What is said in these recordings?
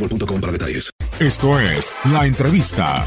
boostmobile.com para detalles. Esto es La Entrevista.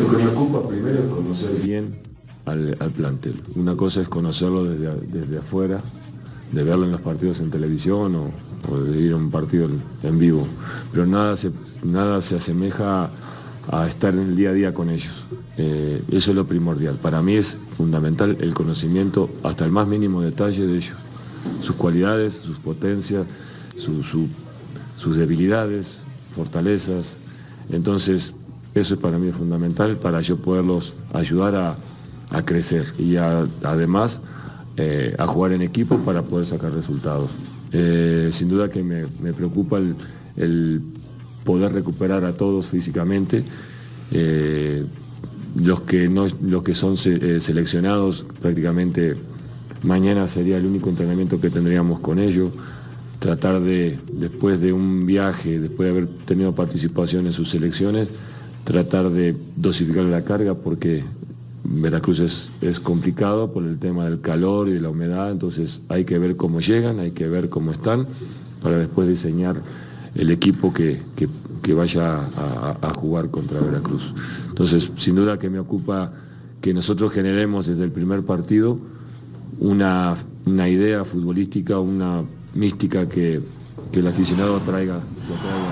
Lo que me ocupa primero es conocer bien al, al plantel. Una cosa es conocerlo desde, desde afuera, de verlo en los partidos en televisión o, o de ir a un partido en, en vivo, pero nada se, nada se asemeja a estar en el día a día con ellos. Eh, eso es lo primordial. Para mí es fundamental el conocimiento hasta el más mínimo detalle de ellos, sus cualidades, sus potencias, su- su- sus debilidades, fortalezas. Entonces, eso es para mí fundamental para yo poderlos ayudar a, a crecer y además eh, a jugar en equipo para poder sacar resultados. Eh, sin duda que me, preocupa el, poder recuperar a todos físicamente. Eh, los que no los que son se- seleccionados prácticamente mañana sería el único entrenamiento que tendríamos con ellos tratar de después de un viaje después de haber tenido participación en sus selecciones tratar de dosificar la carga porque Veracruz es, es complicado por el tema del calor y de la humedad entonces hay que ver cómo llegan hay que ver cómo están para después diseñar el equipo que, que- vaya a- a jugar contra Veracruz. Entonces, sin duda que me ocupa que nosotros generemos desde el primer partido una, una idea futbolística, una mística que, que el aficionado traiga, traiga